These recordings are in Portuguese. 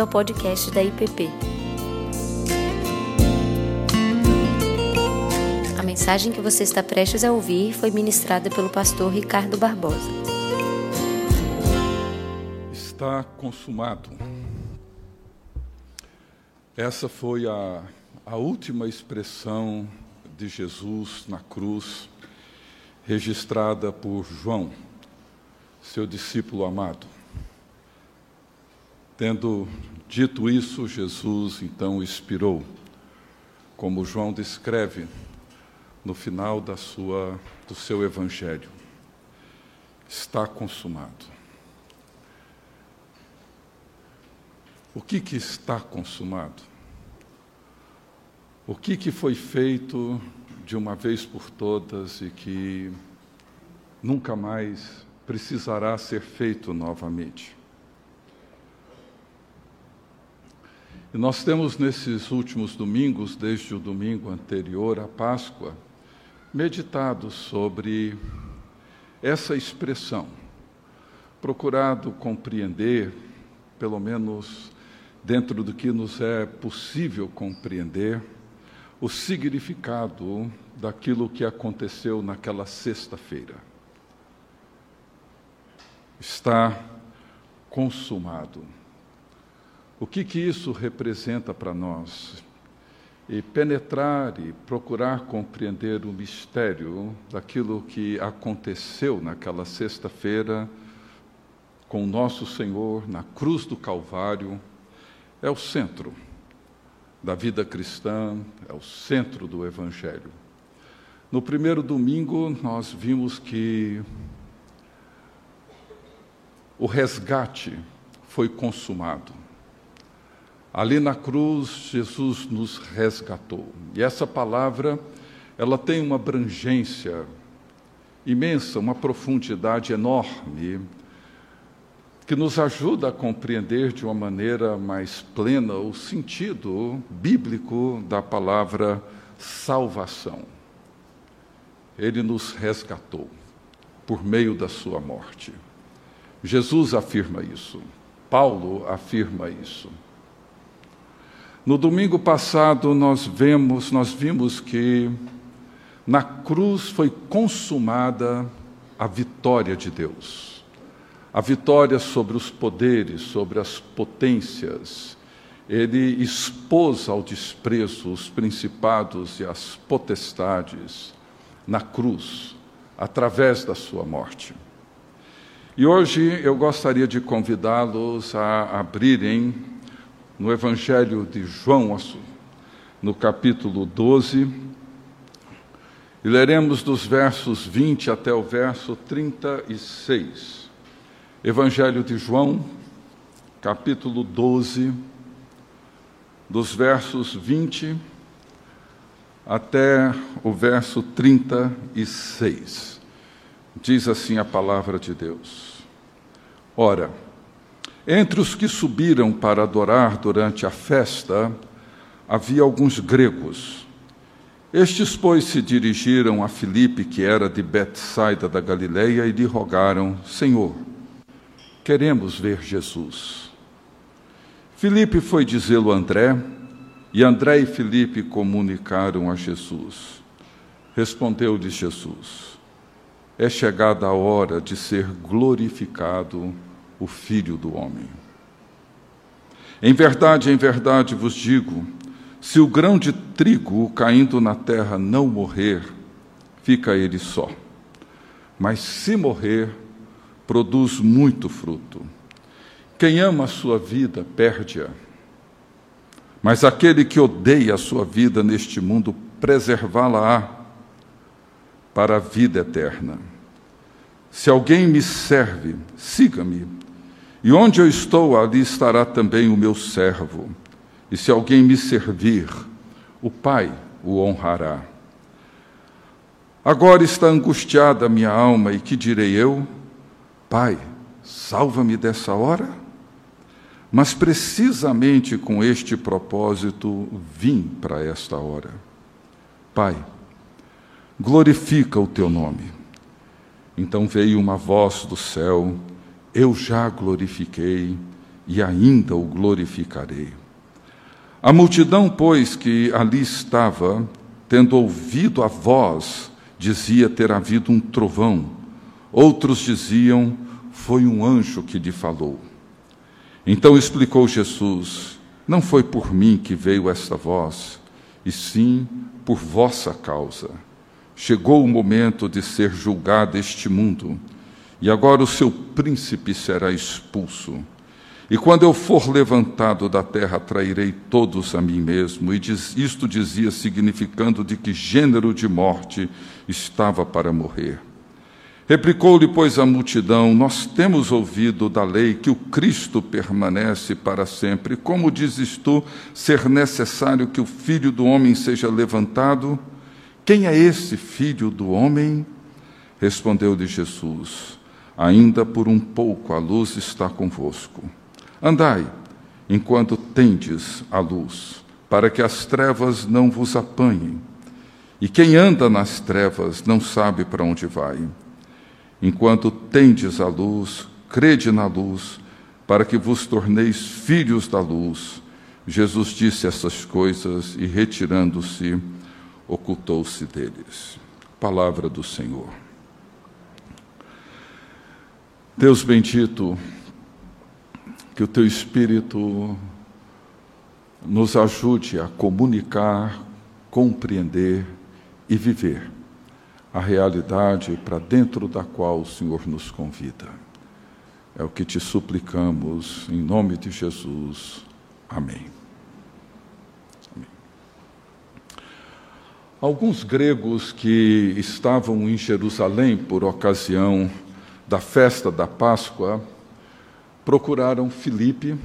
bem-vindo ao podcast da IPP. A mensagem que você está prestes a ouvir foi ministrada pelo pastor Ricardo Barbosa. Está consumado. Essa foi a, a última expressão de Jesus na cruz, registrada por João, seu discípulo amado. Tendo dito isso, Jesus então expirou, como João descreve no final da sua, do seu evangelho. Está consumado. O que, que está consumado? O que, que foi feito de uma vez por todas e que nunca mais precisará ser feito novamente? E nós temos nesses últimos domingos, desde o domingo anterior à Páscoa, meditado sobre essa expressão, procurado compreender, pelo menos dentro do que nos é possível compreender, o significado daquilo que aconteceu naquela sexta-feira. Está consumado. O que, que isso representa para nós? E penetrar e procurar compreender o mistério daquilo que aconteceu naquela sexta-feira com o nosso Senhor na cruz do Calvário é o centro da vida cristã, é o centro do Evangelho. No primeiro domingo, nós vimos que o resgate foi consumado. Ali na cruz, Jesus nos resgatou. E essa palavra, ela tem uma abrangência imensa, uma profundidade enorme, que nos ajuda a compreender de uma maneira mais plena o sentido bíblico da palavra salvação. Ele nos resgatou por meio da sua morte. Jesus afirma isso. Paulo afirma isso. No domingo passado nós vemos, nós vimos que na cruz foi consumada a vitória de Deus. A vitória sobre os poderes, sobre as potências. Ele expôs ao desprezo os principados e as potestades na cruz, através da sua morte. E hoje eu gostaria de convidá-los a abrirem no Evangelho de João, no capítulo 12, e leremos dos versos 20 até o verso 36. Evangelho de João, capítulo 12, dos versos 20 até o verso 36. Diz assim a palavra de Deus: Ora, entre os que subiram para adorar durante a festa, havia alguns gregos. Estes, pois, se dirigiram a Filipe, que era de Betsaida da Galileia, e lhe rogaram: Senhor, queremos ver Jesus. Filipe foi dizê-lo a André, e André e Filipe comunicaram a Jesus. Respondeu-lhes Jesus: É chegada a hora de ser glorificado o Filho do Homem. Em verdade, em verdade vos digo: se o grão de trigo caindo na terra não morrer, fica ele só. Mas se morrer, produz muito fruto. Quem ama a sua vida, perde-a. Mas aquele que odeia a sua vida neste mundo, preservá-la-á para a vida eterna. Se alguém me serve, siga-me. E onde eu estou, ali estará também o meu servo. E se alguém me servir, o Pai o honrará. Agora está angustiada a minha alma, e que direi eu? Pai, salva-me dessa hora? Mas precisamente com este propósito vim para esta hora. Pai, glorifica o teu nome. Então veio uma voz do céu eu já glorifiquei e ainda o glorificarei. A multidão, pois, que ali estava, tendo ouvido a voz, dizia ter havido um trovão. Outros diziam, foi um anjo que lhe falou. Então explicou Jesus: Não foi por mim que veio esta voz, e sim por vossa causa. Chegou o momento de ser julgado este mundo, e agora o seu príncipe será expulso. E quando eu for levantado da terra, trairei todos a mim mesmo. E diz, isto dizia, significando de que gênero de morte estava para morrer. Replicou-lhe, pois, a multidão: Nós temos ouvido da lei que o Cristo permanece para sempre. Como dizes tu ser necessário que o filho do homem seja levantado? Quem é esse filho do homem? Respondeu-lhe Jesus: Ainda por um pouco a luz está convosco. Andai, enquanto tendes a luz, para que as trevas não vos apanhem. E quem anda nas trevas não sabe para onde vai. Enquanto tendes a luz, crede na luz, para que vos torneis filhos da luz. Jesus disse essas coisas e, retirando-se, ocultou-se deles. Palavra do Senhor. Deus bendito, que o teu Espírito nos ajude a comunicar, compreender e viver a realidade para dentro da qual o Senhor nos convida. É o que te suplicamos, em nome de Jesus. Amém. Amém. Alguns gregos que estavam em Jerusalém por ocasião da festa da Páscoa procuraram Filipe,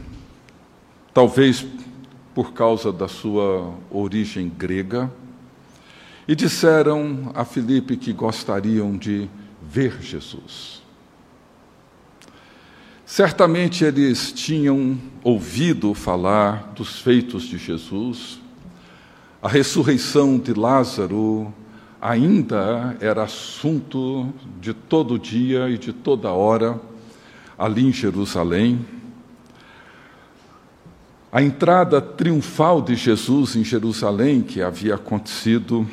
talvez por causa da sua origem grega, e disseram a Filipe que gostariam de ver Jesus. Certamente eles tinham ouvido falar dos feitos de Jesus, a ressurreição de Lázaro ainda era assunto de todo dia e de toda hora ali em Jerusalém. A entrada triunfal de Jesus em Jerusalém, que havia acontecido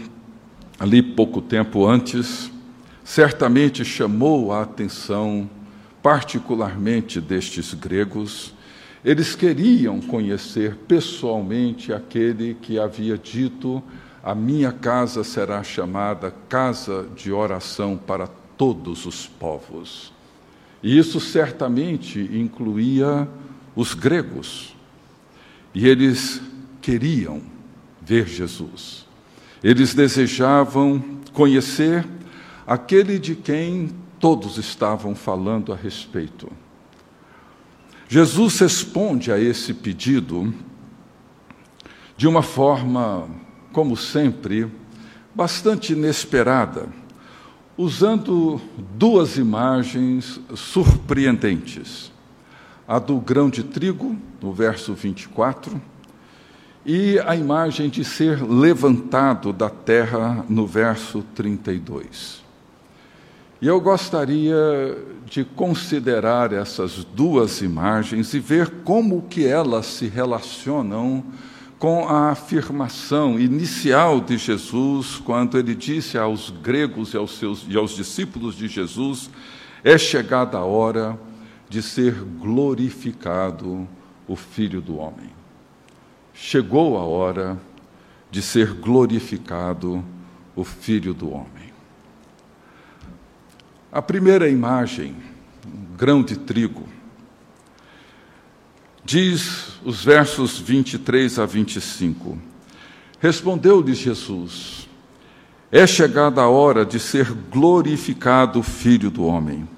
ali pouco tempo antes, certamente chamou a atenção, particularmente destes gregos. Eles queriam conhecer pessoalmente aquele que havia dito: A minha casa será chamada casa de oração para todos os povos. E isso certamente incluía os gregos. E eles queriam ver Jesus. Eles desejavam conhecer aquele de quem todos estavam falando a respeito. Jesus responde a esse pedido de uma forma, como sempre, bastante inesperada usando duas imagens surpreendentes. A do grão de trigo, no verso 24, e a imagem de ser levantado da terra, no verso 32. E eu gostaria de considerar essas duas imagens e ver como que elas se relacionam com a afirmação inicial de Jesus, quando ele disse aos gregos e aos, seus, e aos discípulos de Jesus: É chegada a hora de ser glorificado o Filho do Homem. Chegou a hora de ser glorificado o Filho do Homem. A primeira imagem, um grão de trigo, Diz os versos 23 a 25: Respondeu-lhes Jesus: É chegada a hora de ser glorificado o Filho do Homem.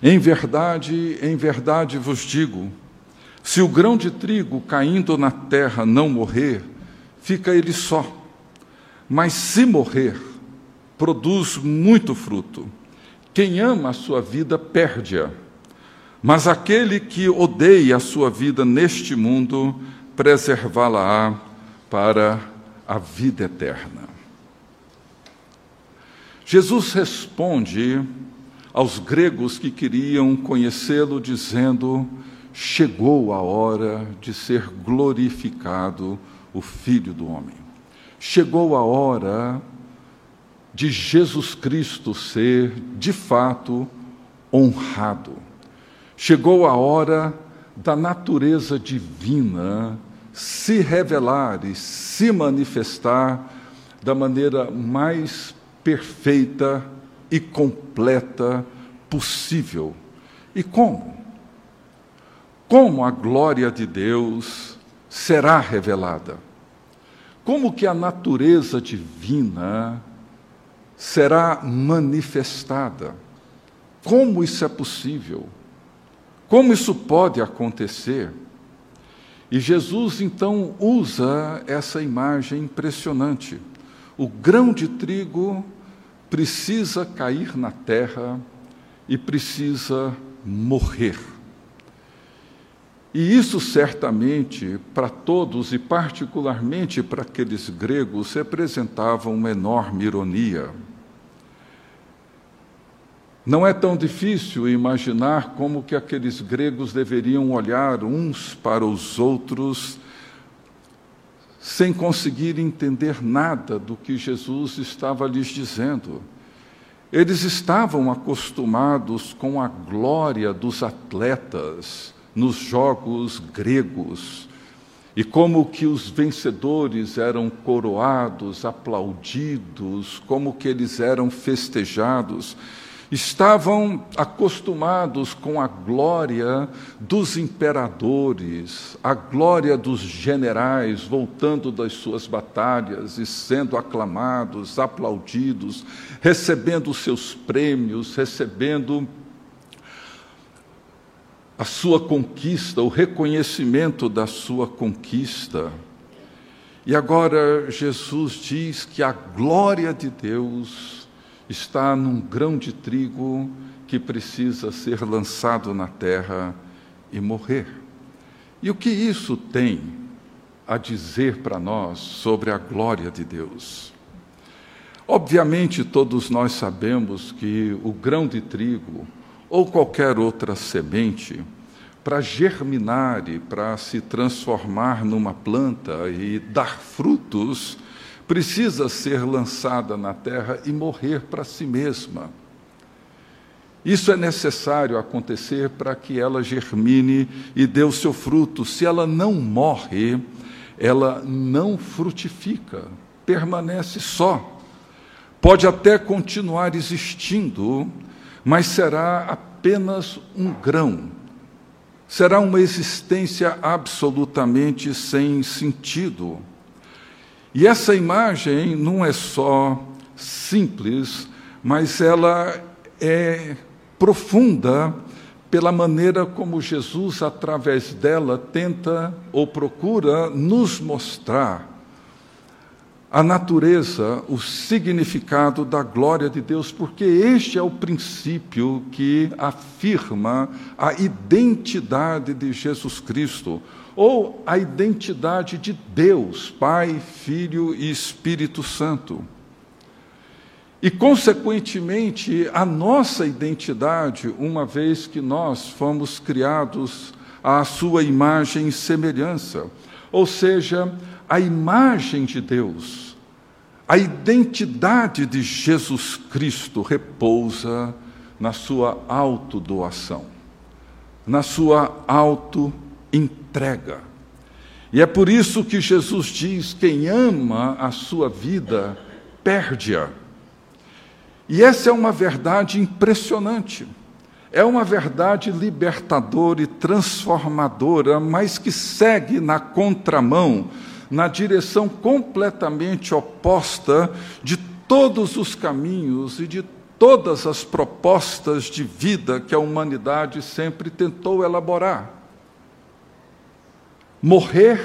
Em verdade, em verdade vos digo: se o grão de trigo caindo na terra não morrer, fica ele só. Mas se morrer, produz muito fruto. Quem ama a sua vida, perde-a mas aquele que odeia a sua vida neste mundo, preservá-la-á para a vida eterna. Jesus responde aos gregos que queriam conhecê-lo, dizendo: chegou a hora de ser glorificado o Filho do Homem. Chegou a hora de Jesus Cristo ser, de fato, honrado. Chegou a hora da natureza divina se revelar e se manifestar da maneira mais perfeita e completa possível. E como? Como a glória de Deus será revelada? Como que a natureza divina será manifestada? Como isso é possível? Como isso pode acontecer? E Jesus então usa essa imagem impressionante. O grão de trigo precisa cair na terra e precisa morrer. E isso certamente para todos e particularmente para aqueles gregos representava uma enorme ironia. Não é tão difícil imaginar como que aqueles gregos deveriam olhar uns para os outros sem conseguir entender nada do que Jesus estava lhes dizendo. Eles estavam acostumados com a glória dos atletas nos jogos gregos e como que os vencedores eram coroados, aplaudidos, como que eles eram festejados estavam acostumados com a glória dos imperadores, a glória dos generais voltando das suas batalhas e sendo aclamados, aplaudidos, recebendo seus prêmios, recebendo a sua conquista, o reconhecimento da sua conquista. E agora Jesus diz que a glória de Deus está num grão de trigo que precisa ser lançado na terra e morrer. E o que isso tem a dizer para nós sobre a glória de Deus? Obviamente, todos nós sabemos que o grão de trigo ou qualquer outra semente, para germinar e para se transformar numa planta e dar frutos, precisa ser lançada na terra e morrer para si mesma. Isso é necessário acontecer para que ela germine e dê o seu fruto. Se ela não morre, ela não frutifica, permanece só. Pode até continuar existindo, mas será apenas um grão. Será uma existência absolutamente sem sentido. E essa imagem não é só simples, mas ela é profunda pela maneira como Jesus, através dela, tenta ou procura nos mostrar a natureza, o significado da glória de Deus, porque este é o princípio que afirma a identidade de Jesus Cristo ou a identidade de Deus, Pai, Filho e Espírito Santo. E, consequentemente, a nossa identidade, uma vez que nós fomos criados à sua imagem e semelhança, ou seja, a imagem de Deus, a identidade de Jesus Cristo repousa na sua autodoação, na sua auto entrega. E é por isso que Jesus diz: quem ama a sua vida, perde-a. E essa é uma verdade impressionante. É uma verdade libertadora e transformadora, mas que segue na contramão, na direção completamente oposta de todos os caminhos e de todas as propostas de vida que a humanidade sempre tentou elaborar morrer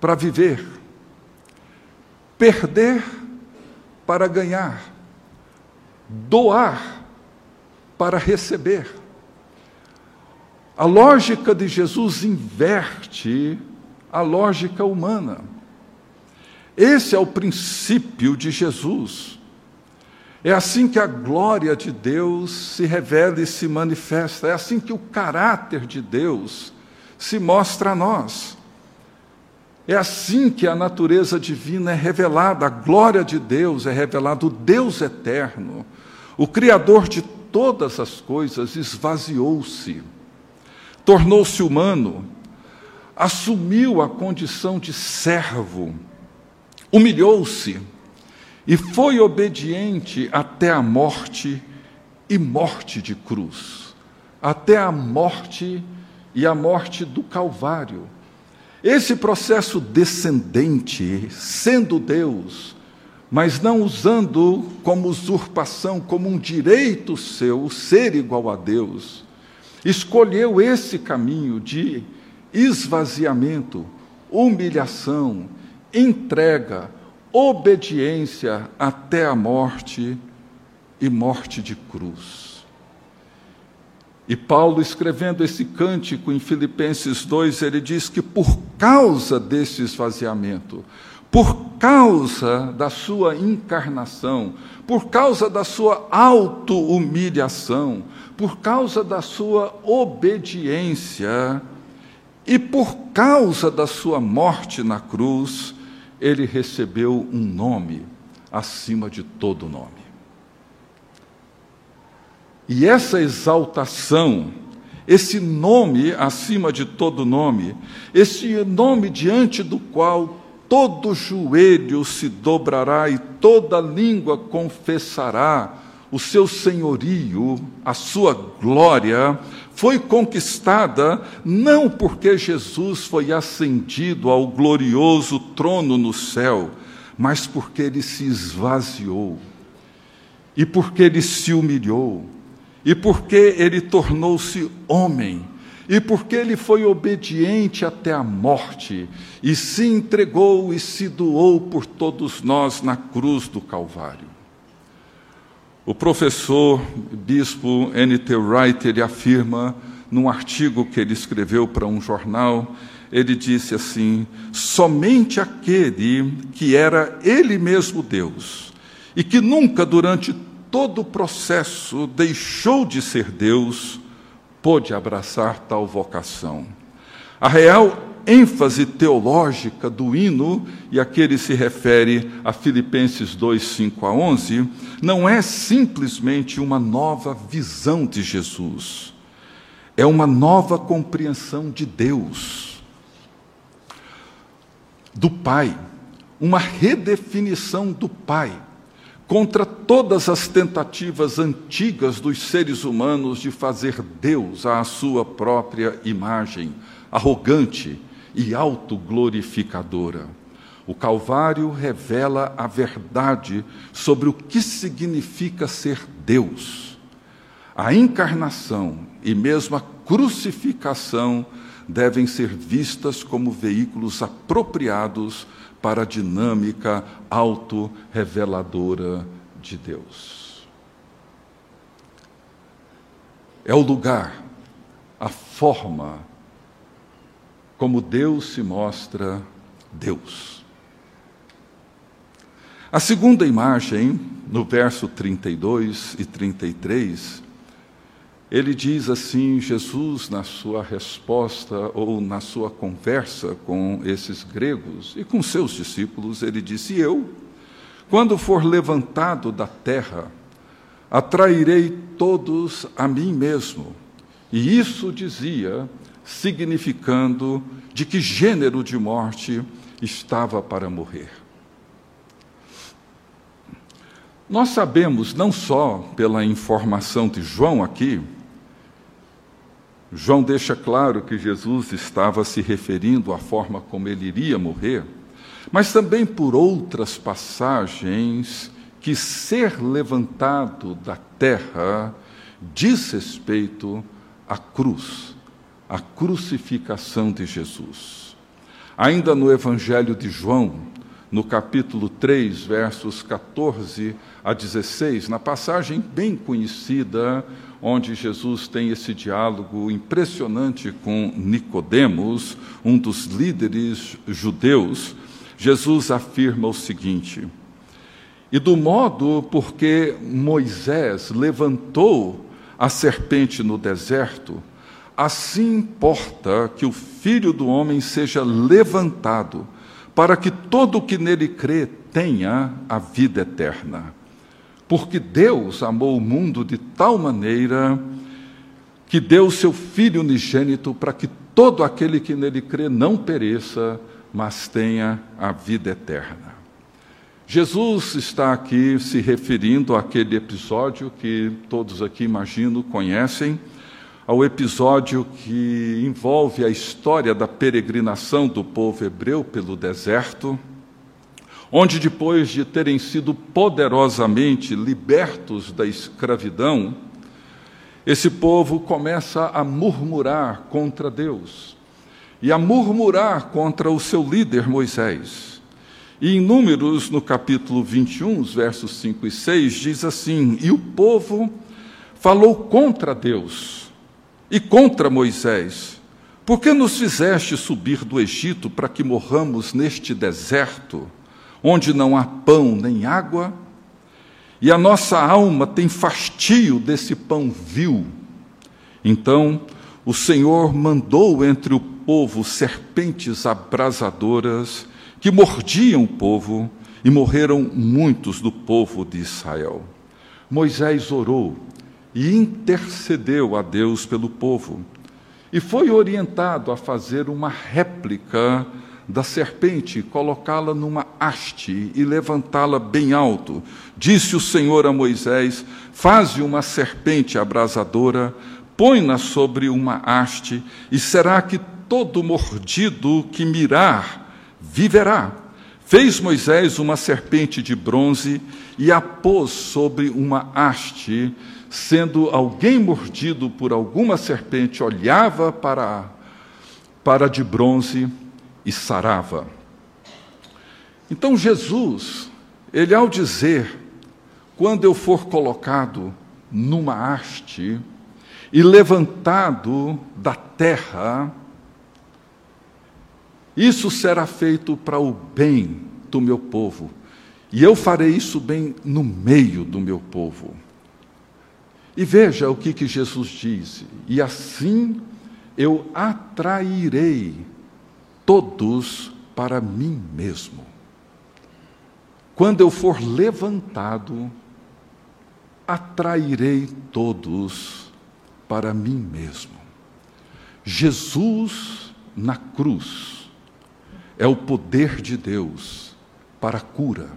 para viver, perder para ganhar, doar para receber. A lógica de Jesus inverte a lógica humana. Esse é o princípio de Jesus. É assim que a glória de Deus se revela e se manifesta. É assim que o caráter de Deus se mostra a nós. É assim que a natureza divina é revelada, a glória de Deus é revelada, o Deus eterno, o Criador de todas as coisas, esvaziou-se, tornou-se humano, assumiu a condição de servo, humilhou-se e foi obediente até a morte e morte de cruz, até a morte e a morte do Calvário. Esse processo descendente, sendo Deus, mas não usando como usurpação, como um direito seu, ser igual a Deus, escolheu esse caminho de esvaziamento, humilhação, entrega, obediência até a morte e morte de cruz. E Paulo, escrevendo esse cântico em Filipenses 2, ele diz que por causa desse esvaziamento, por causa da sua encarnação, por causa da sua auto-humilhação, por causa da sua obediência e por causa da sua morte na cruz, ele recebeu um nome acima de todo nome. E essa exaltação, esse nome acima de todo nome, esse nome diante do qual todo joelho se dobrará e toda língua confessará o seu senhorio, a sua glória, foi conquistada não porque Jesus foi ascendido ao glorioso trono no céu, mas porque ele se esvaziou, e porque ele se humilhou, e porque ele tornou-se homem, e porque ele foi obediente até a morte, e se entregou e se doou por todos nós na cruz do Calvário. O professor bispo N.T. Wright ele afirma num artigo que ele escreveu para um jornal, ele disse assim: somente aquele que era ele mesmo Deus e que nunca durante todo o processo deixou de ser Deus, pôde abraçar tal vocação. A real ênfase teológica do hino, e aqui ele se refere a Filipenses 2, 5 a 11, não é simplesmente uma nova visão de Jesus, é uma nova compreensão de Deus, do Pai, uma redefinição do Pai contra todas as tentativas antigas dos seres humanos de fazer Deus à sua própria imagem, arrogante, e autoglorificadora. O Calvário revela a verdade sobre o que significa ser Deus. A encarnação e mesmo a crucificação devem ser vistas como veículos apropriados para a dinâmica autorreveladora de Deus. É o lugar, a forma, como Deus se mostra Deus. A segunda imagem, no verso 32 e 33, ele diz assim: Jesus, na sua resposta ou na sua conversa com esses gregos e com seus discípulos, ele disse: Eu, quando for levantado da terra, atrairei todos a mim mesmo. E isso dizia significando de que gênero de morte estava para morrer. Nós sabemos, não só pela informação de João aqui, João deixa claro que Jesus estava se referindo à forma como ele iria morrer, mas também por outras passagens que ser levantado da terra diz respeito à cruz a crucificação de Jesus. Ainda no Evangelho de João, no capítulo 3, versos 14 a 16, na passagem bem conhecida, onde Jesus tem esse diálogo impressionante com Nicodemos, um dos líderes judeus, Jesus afirma o seguinte: e do modo porque Moisés levantou a serpente no deserto, assim importa que o filho do homem seja levantado, para que todo o que nele crê tenha a vida eterna. Porque Deus amou o mundo de tal maneira que deu seu Filho unigênito para que todo aquele que nele crê não pereça, mas tenha a vida eterna. Jesus está aqui se referindo àquele episódio que todos aqui, imagino, conhecem, ao episódio que envolve a história da peregrinação do povo hebreu pelo deserto, onde, depois de terem sido poderosamente libertos da escravidão, esse povo começa a murmurar contra Deus e a murmurar contra o seu líder Moisés. E em Números, no capítulo 21, versos 5 e 6, diz assim: E o povo falou contra Deus e contra Moisés. Por que nos fizeste subir do Egito para que morramos neste deserto, onde não há pão nem água? e a nossa alma tem fastio desse pão vil. Então o Senhor mandou entre o povo serpentes abrasadoras que mordiam o povo e morreram muitos do povo de Israel. Moisés orou e intercedeu a Deus pelo povo e foi orientado a fazer uma réplica da serpente, colocá-la numa haste e levantá-la bem alto. Disse o Senhor a Moisés: Faze uma serpente abrasadora, põe-na sobre uma haste, e será que todo mordido que mirar viverá. Fez Moisés uma serpente de bronze e a pôs sobre uma haste, sendo alguém mordido por alguma serpente, olhava para, para de bronze e sarava. Então Jesus, ele ao dizer, quando eu for colocado numa haste e levantado da terra, isso será feito para o bem do meu povo, e eu farei isso bem no meio do meu povo. E veja o que, que Jesus diz: e assim eu atrairei todos para mim mesmo. Quando eu for levantado, atrairei todos para mim mesmo. Jesus na cruz é o poder de Deus para a cura,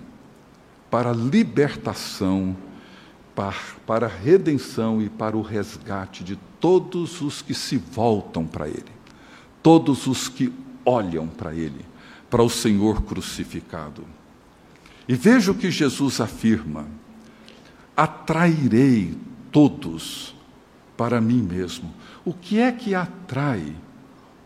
para a libertação, para, a redenção e para o resgate de todos os que se voltam para Ele, todos os que olham para ele, para o Senhor crucificado. E veja o que Jesus afirma: atrairei todos para mim mesmo. O que é que atrai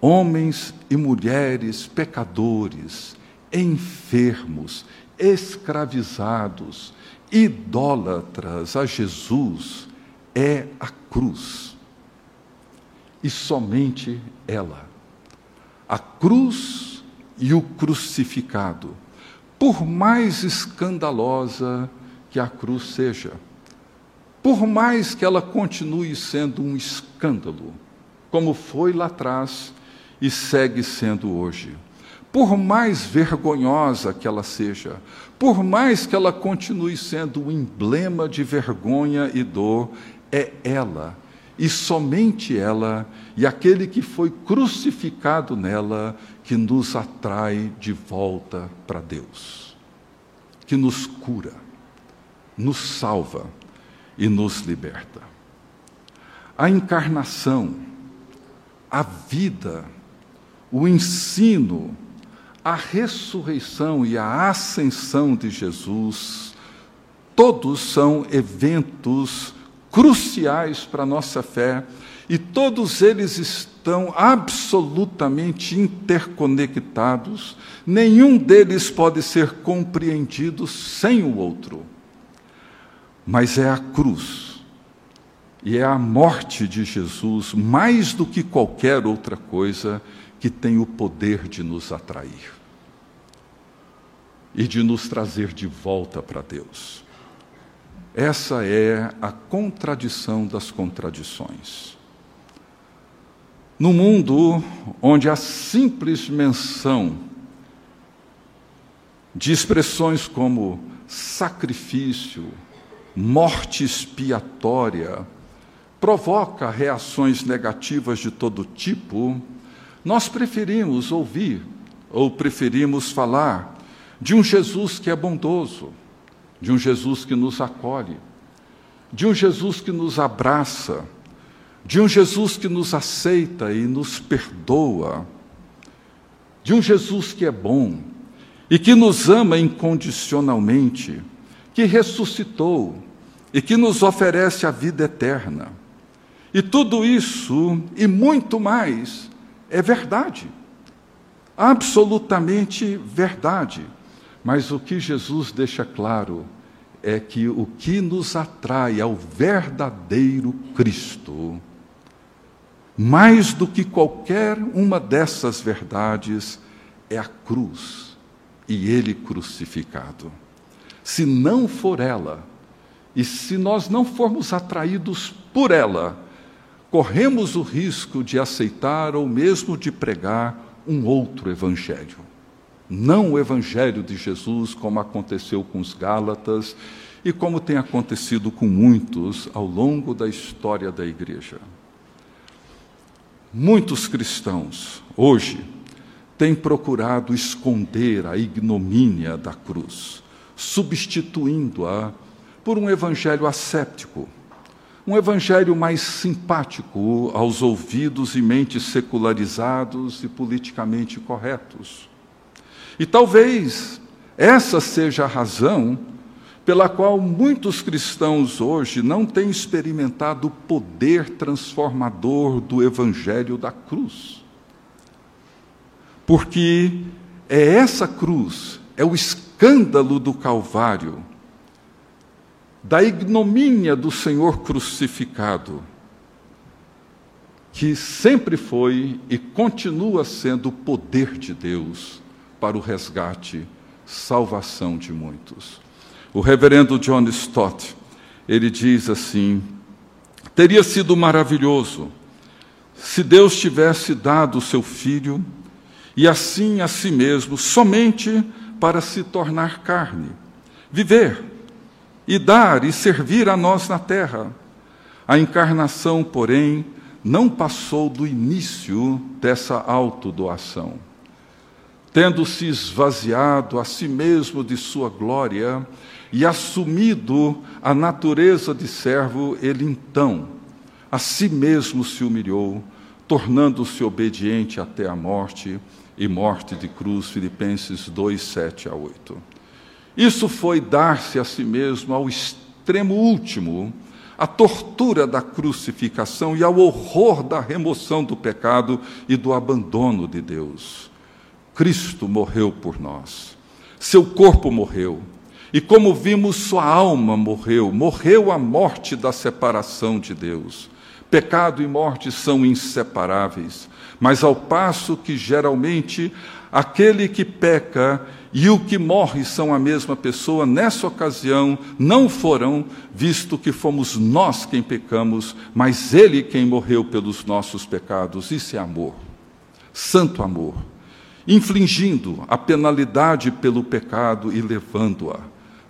homens e mulheres pecadores, enfermos, escravizados, idólatras a Jesus? É a cruz. E somente ela a cruz e o crucificado, por mais escandalosa que a cruz seja, por mais que ela continue sendo um escândalo, como foi lá atrás e segue sendo hoje, por mais vergonhosa que ela seja, por mais que ela continue sendo um emblema de vergonha e dor, é ela e somente ela e aquele que foi crucificado nela que nos atrai de volta para Deus, que nos cura, nos salva e nos liberta. A encarnação, a vida, o ensino, a ressurreição e a ascensão de Jesus, todos são eventos cruciais para a nossa fé, e todos eles estão absolutamente interconectados, nenhum deles pode ser compreendido sem o outro. Mas é a cruz e é a morte de Jesus, mais do que qualquer outra coisa, que tem o poder de nos atrair. e de nos trazer de volta para Deus. Essa é a contradição das contradições. No mundo onde a simples menção de expressões como sacrifício, morte expiatória, provoca reações negativas de todo tipo, nós preferimos ouvir ou preferimos falar de um Jesus que é bondoso, de um Jesus que nos acolhe, de um Jesus que nos abraça, de um Jesus que nos aceita e nos perdoa, de um Jesus que é bom e que nos ama incondicionalmente, que ressuscitou e que nos oferece a vida eterna. E tudo isso e muito mais é verdade, absolutamente verdade. Mas o que Jesus deixa claro é que o que nos atrai ao verdadeiro Cristo, mais do que qualquer uma dessas verdades, é a cruz e Ele crucificado. Se não for ela, e se nós não formos atraídos por ela, corremos o risco de aceitar ou mesmo de pregar um outro evangelho não o Evangelho de Jesus, como aconteceu com os Gálatas e como tem acontecido com muitos ao longo da história da igreja. Muitos cristãos, hoje, têm procurado esconder a ignomínia da cruz, substituindo-a por um evangelho asséptico, um evangelho mais simpático aos ouvidos e mentes secularizados e politicamente corretos e talvez essa seja a razão pela qual muitos cristãos hoje não têm experimentado o poder transformador do Evangelho da cruz. Porque é essa cruz, é o escândalo do Calvário, da ignomínia do Senhor crucificado, que sempre foi e continua sendo o poder de Deus para o resgate, salvação de muitos. O reverendo John Stott, ele diz assim: teria sido maravilhoso se Deus tivesse dado o seu filho e assim a si mesmo, somente para se tornar carne, viver e dar e servir a nós na terra. A encarnação, porém, não passou do início dessa autodoação tendo se esvaziado a si mesmo de sua glória e assumido a natureza de servo, ele então a si mesmo se humilhou, tornando-se obediente até a morte e morte de cruz. Filipenses 2, 7 a 8. Isso foi dar-se a si mesmo ao extremo último, à tortura da crucificação e ao horror da remoção do pecado e do abandono de Deus. Cristo morreu por nós. Seu corpo morreu. E como vimos, sua alma morreu. Morreu a morte da separação de Deus. Pecado e morte são inseparáveis, mas ao passo que geralmente aquele que peca e o que morre são a mesma pessoa, nessa ocasião não foram, visto que fomos nós quem pecamos, mas ele quem morreu pelos nossos pecados. Isso é amor, santo amor infligindo a penalidade pelo pecado e levando-a.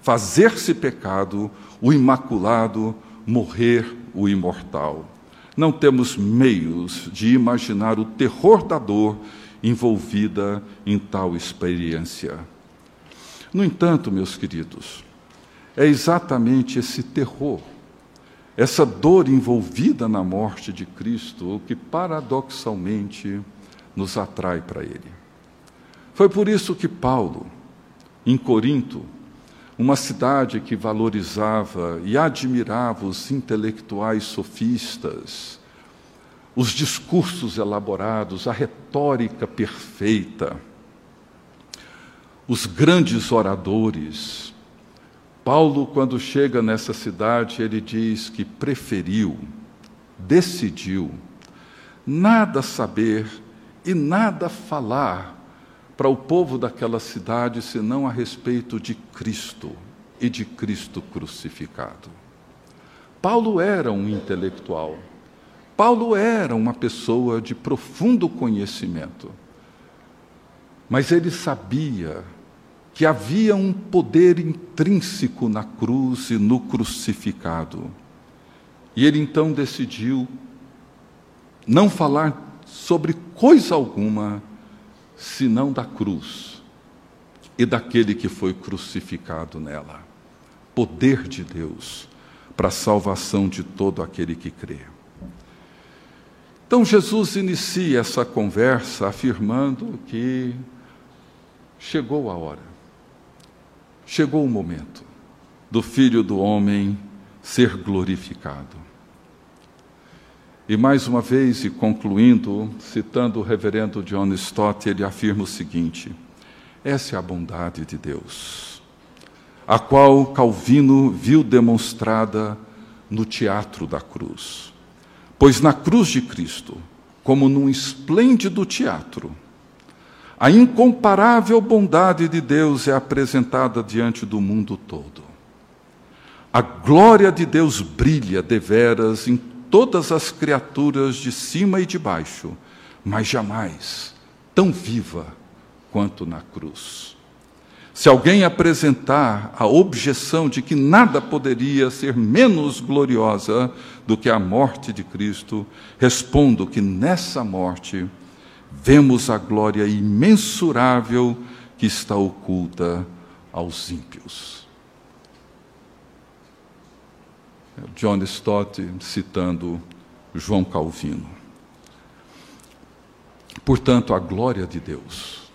Fazer-se pecado, o imaculado, morrer o imortal. Não temos meios de imaginar o terror da dor envolvida em tal experiência. No entanto, meus queridos, é exatamente esse terror, essa dor envolvida na morte de Cristo, que paradoxalmente nos atrai para Ele. Foi por isso que Paulo, em Corinto, uma cidade que valorizava e admirava os intelectuais sofistas, os discursos elaborados, a retórica perfeita, os grandes oradores. Paulo, quando chega nessa cidade, ele diz que preferiu, decidiu, nada saber e nada falar para o povo daquela cidade senão a respeito de Cristo e de Cristo crucificado. Paulo era um intelectual. Paulo era uma pessoa de profundo conhecimento. Mas ele sabia que havia um poder intrínseco na cruz e no crucificado. E ele então decidiu não falar sobre coisa alguma senão da cruz e daquele que foi crucificado nela. Poder de Deus para a salvação de todo aquele que crê. Então Jesus inicia essa conversa afirmando que chegou a hora, chegou o momento do Filho do Homem ser glorificado. E mais uma vez, e concluindo, citando o reverendo John Stott, ele afirma o seguinte: essa é a bondade de Deus, a qual Calvino viu demonstrada no teatro da cruz. Pois na cruz de Cristo, como num esplêndido teatro, a incomparável bondade de Deus é apresentada diante do mundo todo. A glória de Deus brilha deveras em todas as criaturas de cima e de baixo, mas jamais tão viva quanto na cruz. Se alguém apresentar a objeção de que nada poderia ser menos gloriosa do que a morte de Cristo, respondo que nessa morte vemos a glória imensurável que está oculta aos ímpios. John Stott citando João Calvino. Portanto, a glória de Deus,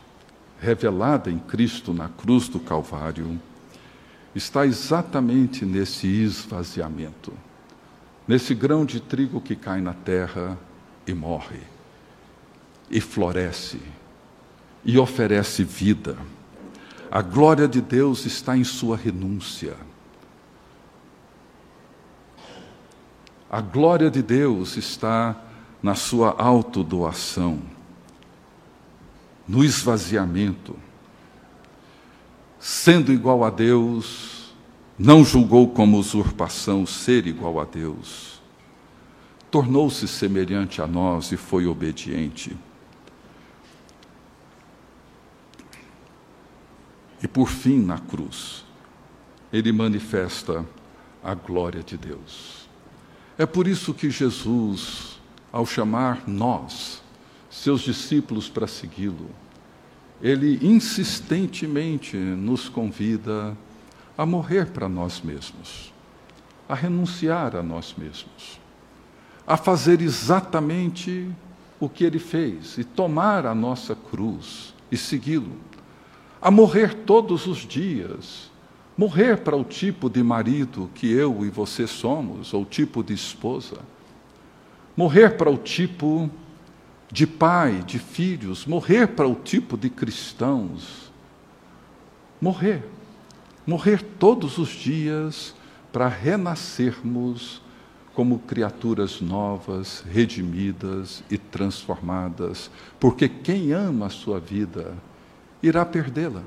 revelada em Cristo na cruz do Calvário, está exatamente nesse esvaziamento, nesse grão de trigo que cai na terra e morre, e floresce, e oferece vida. A glória de Deus está em sua renúncia A glória de Deus está na sua autodoação, no esvaziamento. Sendo igual a Deus, não julgou como usurpação ser igual a Deus. Tornou-se semelhante a nós e foi obediente. E por fim, na cruz, ele manifesta a glória de Deus. É por isso que Jesus, ao chamar nós, seus discípulos, para segui-lo, ele insistentemente nos convida a morrer para nós mesmos, a renunciar a nós mesmos, a fazer exatamente o que ele fez e tomar a nossa cruz e segui-lo, a morrer todos os dias Morrer para o tipo de marido que eu e você somos, ou tipo de esposa. Morrer para o tipo de pai, de filhos. Morrer para o tipo de cristãos. Morrer. Morrer todos os dias para renascermos como criaturas novas, redimidas e transformadas, porque quem ama a sua vida irá perdê-la.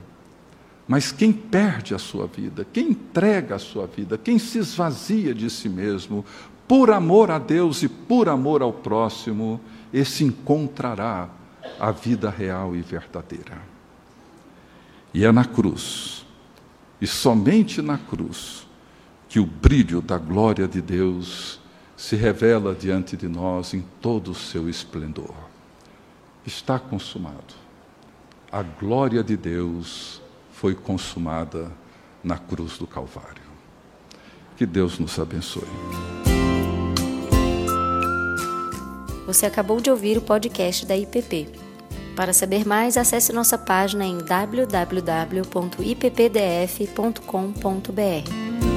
Mas quem perde a sua vida, quem entrega a sua vida, quem se esvazia de si mesmo, por amor a Deus e por amor ao próximo, esse encontrará a vida real e verdadeira. E é na cruz, e somente na cruz, que o brilho da glória de Deus se revela diante de nós em todo o seu esplendor. Está consumado. A glória de Deus foi consumada na cruz do Calvário. Que Deus nos abençoe. Você acabou de ouvir o podcast da IPP. Para saber mais, acesse nossa página em www.ippdf.com.br.